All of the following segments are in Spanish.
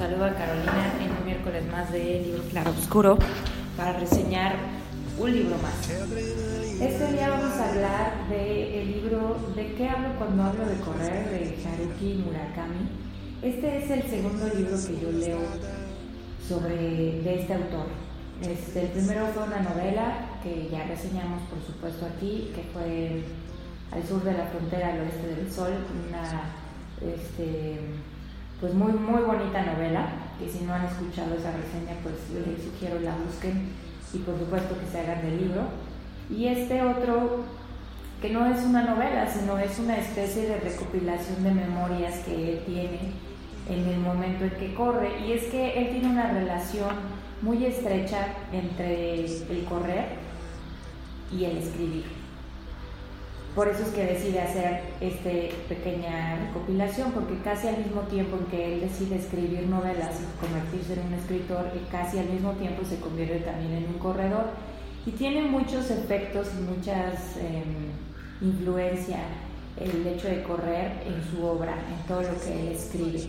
Saludo a Carolina en un miércoles más de Libro Claro Oscuro para reseñar un libro más. Este día vamos a hablar del libro ¿De qué hablo cuando hablo de correr? de Haruki Murakami. Este es el segundo libro que yo leo sobre de este autor. Este, el primero fue una novela que ya reseñamos por supuesto aquí, que fue al sur de la frontera al oeste del sol, una este, pues muy, muy bonita novela, que si no han escuchado esa reseña, pues les sugiero la busquen y por supuesto que se hagan del libro. Y este otro, que no es una novela, sino es una especie de recopilación de memorias que él tiene en el momento en que corre. Y es que él tiene una relación muy estrecha entre el correr y el escribir. Por eso es que decide hacer esta pequeña recopilación, porque casi al mismo tiempo en que él decide escribir novelas y convertirse en un escritor, y casi al mismo tiempo se convierte también en un corredor. Y tiene muchos efectos y muchas eh, influencia el hecho de correr en su obra, en todo lo que él escribe.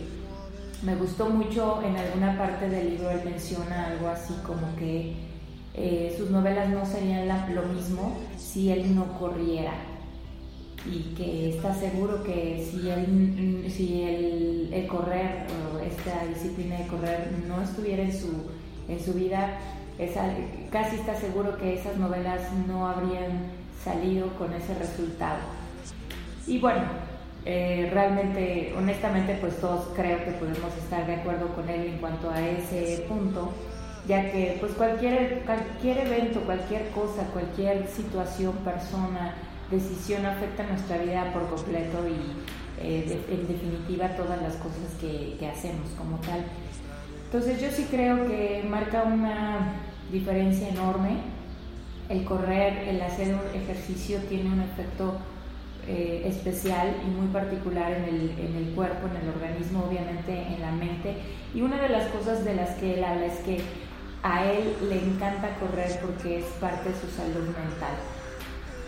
Me gustó mucho en alguna parte del libro, él menciona algo así como que eh, sus novelas no serían lo mismo si él no corriera y que está seguro que si el, si el, correr esta disciplina de correr no estuviera en su, en su vida, casi está seguro que esas novelas no habrían salido con ese resultado. Y bueno, eh, realmente, honestamente, pues todos creo que podemos estar de acuerdo con él en cuanto a ese punto, ya que pues cualquier, cualquier evento, cualquier cosa, cualquier situación, persona, decisión afecta nuestra vida por completo y eh, en definitiva todas las cosas que, hacemos como tal. Entonces yo sí creo que marca una diferencia enorme. El correr, el hacer un ejercicio tiene un efecto eh, especial y muy particular en el, en el, cuerpo, en el organismo, obviamente en la mente. Y una de las cosas de las que él habla es que a él le encanta correr porque es parte de su salud mental.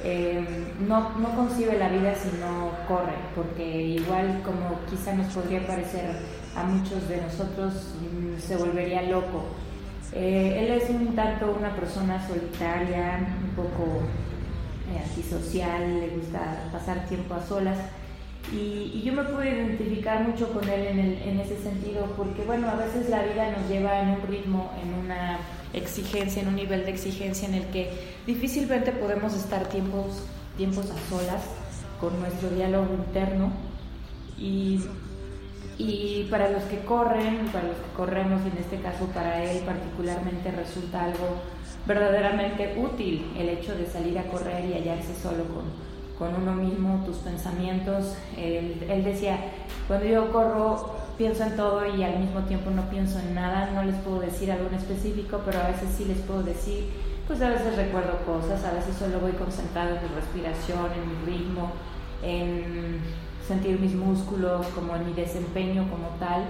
Eh, no, no concibe la vida si no corre, porque igual como quizá nos podría parecer a muchos de nosotros, mm, se volvería loco. Eh, él es un tanto una persona solitaria, un poco eh, antisocial, le gusta pasar tiempo a solas. Y, yo me pude identificar mucho con él en, en ese sentido, porque bueno, a veces la vida nos lleva en un ritmo, en una exigencia, en un nivel de exigencia en el que difícilmente podemos estar tiempos, tiempos a solas con nuestro diálogo interno. Y, y para los que corren, para los que corremos, y en este caso para él particularmente resulta algo verdaderamente útil el hecho de salir a correr y hallarse solo con, con uno mismo, tus pensamientos. Él, él decía, cuando yo corro pienso en todo y al mismo tiempo no pienso en nada, no les puedo decir algo en específico, pero a veces sí les puedo decir, pues a veces recuerdo cosas, a veces solo voy concentrado en mi respiración, en mi ritmo, en sentir mis músculos, como en mi desempeño como tal,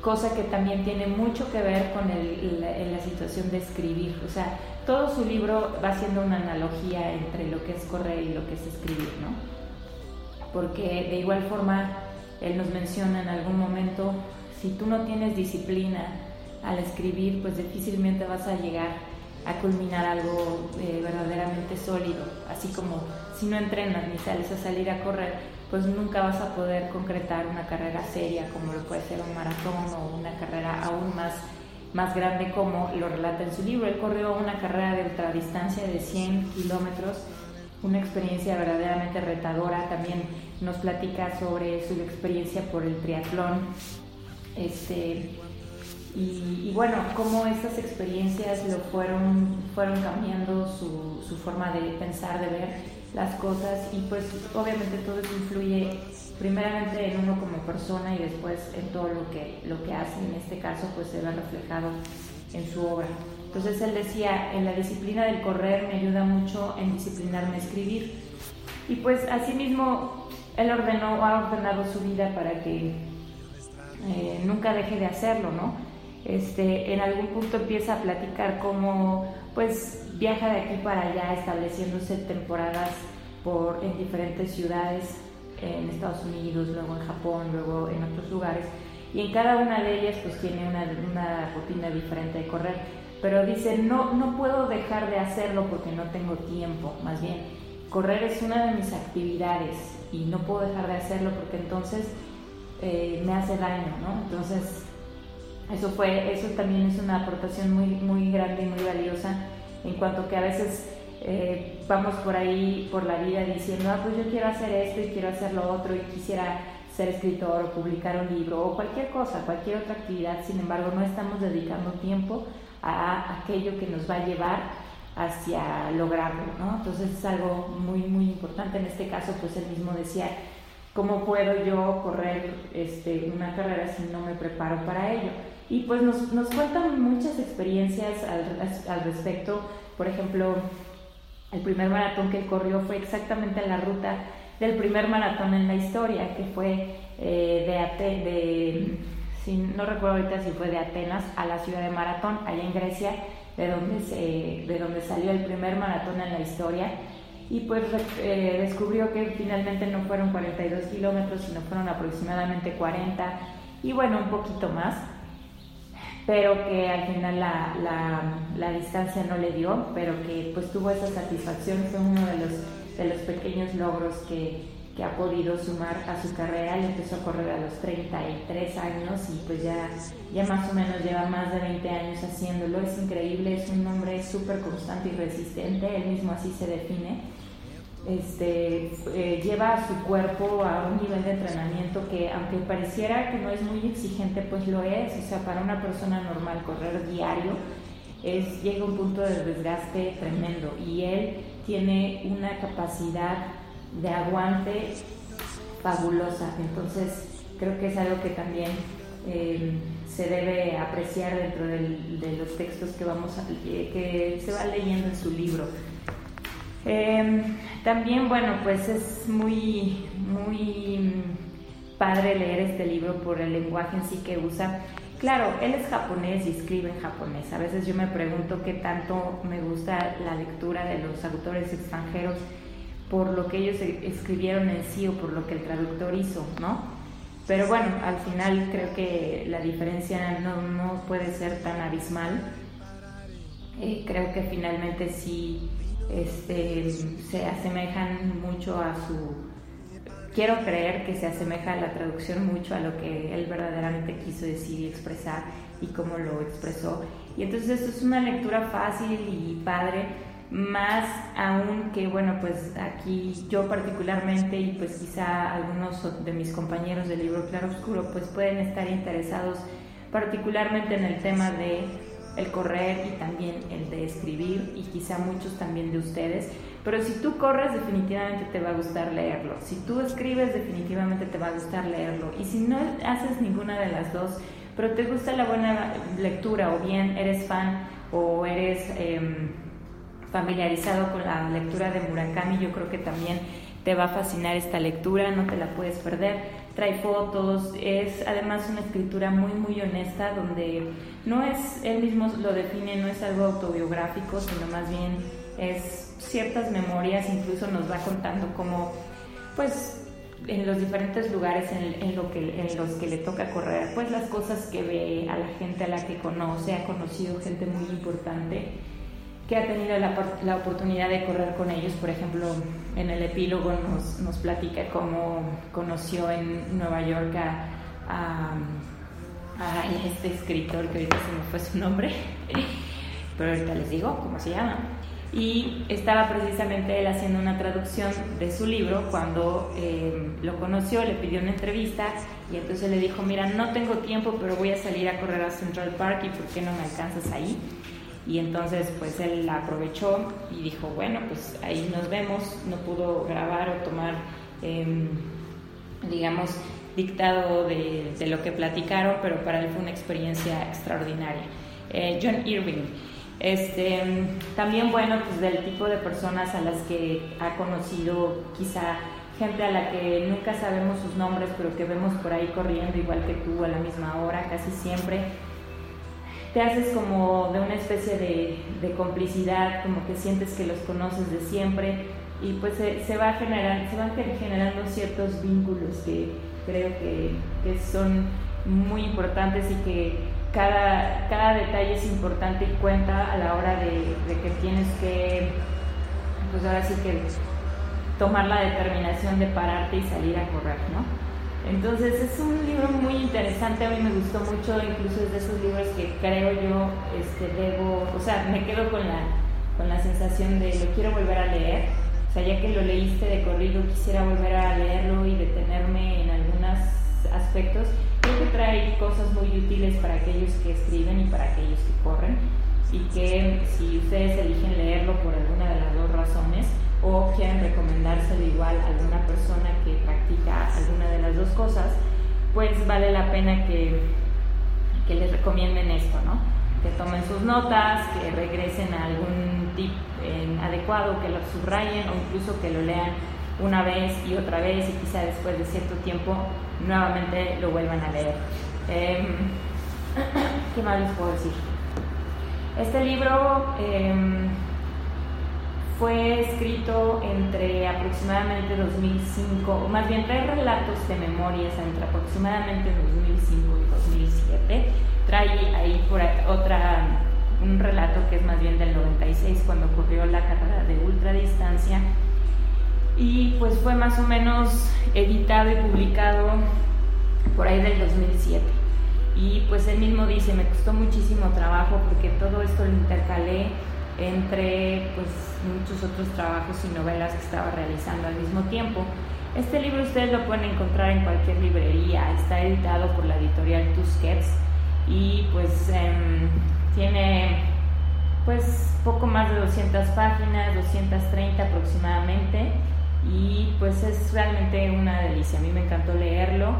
cosa que también tiene mucho que ver con el, la, la situación de escribir, o sea, todo su libro va siendo una analogía entre lo que es correr y lo que es escribir, ¿no? Porque de igual forma él nos menciona en algún momento, si tú no tienes disciplina al escribir, pues difícilmente vas a llegar a culminar algo eh, verdaderamente sólido, así como si no entrenas ni sales a salir a correr, pues nunca vas a poder concretar una carrera seria como lo puede ser un maratón o una carrera aún más, más grande como lo relata en su libro. Él corrió una carrera de ultradistancia de 100 kilómetros una experiencia verdaderamente retadora. También nos platica sobre su experiencia por el triatlón. Este, y, bueno, cómo estas experiencias lo fueron, fueron cambiando su, su, forma de pensar, de ver las cosas y pues obviamente todo eso influye primeramente en uno como persona y después en todo lo que, lo que hace, en este caso pues se ve reflejado en su obra. Entonces él decía, en la disciplina del correr me ayuda mucho en disciplinarme a escribir. Y pues asimismo él ordenó, ha ordenado su vida para que eh, nunca deje de hacerlo, ¿no? Este, en algún punto empieza a platicar cómo pues viaja de aquí para allá estableciéndose temporadas por, en diferentes ciudades en Estados Unidos, luego en Japón, luego en otros lugares y en cada una de ellas pues tiene una, rutina diferente de correr pero dice no, no puedo dejar de hacerlo porque no tengo tiempo, más bien correr es una de mis actividades y no puedo dejar de hacerlo porque entonces eh, me hace daño, ¿no? Entonces eso fue, eso también es una aportación muy, muy grande y muy valiosa en cuanto que a veces eh, vamos por ahí por la vida diciendo, ah, pues yo quiero hacer esto y quiero hacer lo otro y quisiera ser escritor o publicar un libro o cualquier cosa, cualquier otra actividad, sin embargo no estamos dedicando tiempo a aquello que nos va a llevar hacia lograrlo, ¿no? Entonces es algo muy, muy importante. En este caso, pues él mismo decía, ¿cómo puedo yo correr este, una carrera si no me preparo para ello? Y pues nos, nos cuentan muchas experiencias al, al, respecto. Por ejemplo, el primer maratón que corrió fue exactamente en la ruta del primer maratón en la historia, que fue eh, de, Ate de si, no recuerdo ahorita si fue de Atenas a la ciudad de Maratón, allá en Grecia, de donde, se, de donde salió el primer maratón en la historia. Y pues eh, descubrió que finalmente no fueron 42 kilómetros, sino fueron aproximadamente 40 y bueno, un poquito más pero que al final la, la, distancia no le dio, pero que pues tuvo esa satisfacción, fue uno de los, de los pequeños logros que, que ha podido sumar a su carrera. Él empezó a correr a los 33 años y pues ya, ya más o menos lleva más de 20 años haciéndolo. Es increíble, es un hombre súper constante y resistente, él mismo así se define este, eh, lleva a su cuerpo a un nivel de entrenamiento que aunque pareciera que no es muy exigente, pues lo es. O sea, para una persona normal correr diario es, llega un punto de desgaste tremendo y él tiene una capacidad de aguante fabulosa. Entonces creo que es algo que también eh, se debe apreciar dentro de los textos que, vamos a, que se va leyendo en su libro. Em, también, bueno, pues es muy, muy padre leer este libro por el lenguaje en sí que usa. Claro, él es japonés y escribe en japonés. A veces yo me pregunto qué tanto me gusta la lectura de los autores extranjeros por lo que ellos e-, escribieron en sí o por lo que el traductor hizo, ¿no? Pero bueno, al final creo que la diferencia no, no puede ser tan abismal. Eh, creo que finalmente sí este, se asemejan mucho a su... Quiero creer que se asemeja a la traducción mucho a lo que él verdaderamente quiso decir y expresar y cómo lo expresó. Y entonces esto es una lectura fácil y padre, más aún que, bueno, pues aquí yo particularmente y pues quizá algunos de mis compañeros del libro Claro Oscuro pues pueden estar interesados particularmente en el tema de el correr y también el de escribir y quizá muchos también de ustedes. Pero si tú corres definitivamente te va a gustar leerlo. Si tú escribes definitivamente te va a gustar leerlo. Y si no haces ninguna de las dos, pero te gusta la buena lectura o bien eres fan o eres em, familiarizado con la lectura de Murakami, yo creo que también te va a fascinar esta lectura, no te la puedes perder. Trae fotos, es además una escritura muy muy honesta donde no es, él mismo lo define, no es algo autobiográfico, sino más bien es ciertas memorias, incluso nos va contando cómo pues en los diferentes lugares en, lo que, en los que le toca correr, pues las cosas que ve, a la gente a la que conoce, ha conocido gente muy importante que ha tenido la, la, oportunidad de correr con ellos. Por ejemplo, en el epílogo nos, nos platica cómo conoció en Nueva York a, a, este escritor, que ahorita se me fue su nombre, pero ahorita les digo cómo se llama. y estaba precisamente él haciendo una traducción de su libro cuando eh, lo conoció, le pidió una entrevista y entonces le dijo, mira, no tengo tiempo, pero voy a salir a correr a Central Park y ¿por qué no me alcanzas ahí? Y entonces pues él la aprovechó y dijo, bueno, pues ahí nos vemos, no pudo grabar o tomar, em, digamos, dictado de, lo que platicaron, pero para él fue una experiencia extraordinaria. Eh, John Irving. Este, también, bueno, pues del tipo de personas a las que ha conocido, quizá gente a la que nunca sabemos sus nombres, pero que vemos por ahí corriendo igual que tú a la misma hora, casi siempre. Te haces como de una especie de, de complicidad, como que sientes que los conoces de siempre y pues se, va generando, se van generando ciertos vínculos que creo que, que son muy importantes y que cada, cada detalle es importante y cuenta a la hora de, que tienes que, pues ahora sí que tomar la determinación de pararte y salir a correr, ¿no? Entonces es un libro muy interesante, a mí me gustó mucho, incluso es de esos libros que creo yo este, debo, o sea, me quedo con la, con la sensación de lo quiero volver a leer, o sea, ya que lo leíste de corrido, quisiera volver a leerlo y detenerme en algunos aspectos. Creo que trae cosas muy útiles para aquellos que escriben y para aquellos que corren. Y que si ustedes eligen leerlo por alguna de las dos razones o quieren recomendárselo igual a alguna persona que de las dos cosas, pues vale la pena que, que les recomienden esto, ¿no? Que tomen sus notas, que regresen a algún tip adecuado, que lo subrayen o incluso que lo lean una vez y otra vez y quizá después de cierto tiempo nuevamente lo vuelvan a leer. Em, ¿Qué más les puedo decir? Este libro em, fue escrito entre aproximadamente 2005, o más bien trae relatos de memorias entre aproximadamente 2005 y 2007. Trae ahí por otra, un relato que es más bien del 96, cuando ocurrió la carrera de ultradistancia y pues fue más o menos editado y publicado por ahí del 2007. Y pues él mismo dice, me costó muchísimo trabajo porque todo esto lo intercalé entre pues muchos otros trabajos y novelas que estaba realizando al mismo tiempo. Este libro ustedes lo pueden encontrar en cualquier librería, está editado por la editorial Tusquets y pues em, tiene pues poco más de 200 páginas, 230 aproximadamente y pues es realmente una delicia. A mí me encantó leerlo.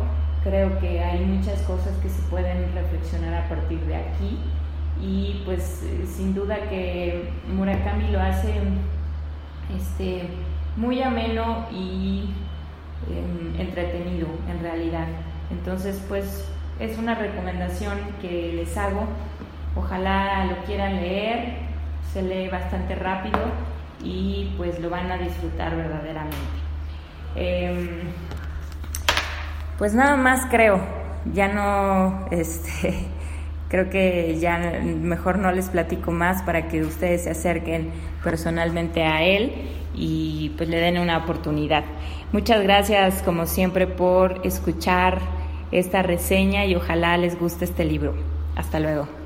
Creo que hay muchas cosas que se pueden reflexionar a partir de aquí y pues sin duda que Murakami lo hace este, muy ameno y em, entretenido en realidad. Entonces pues es una recomendación que les hago. Ojalá lo quieran leer, se lee bastante rápido y pues lo van a disfrutar verdaderamente. Em, pues nada más creo, ya no, este, creo que ya mejor no les platico más para que ustedes se acerquen personalmente a él y pues le den una oportunidad. Muchas gracias como siempre por escuchar esta reseña y ojalá les guste este libro. Hasta luego.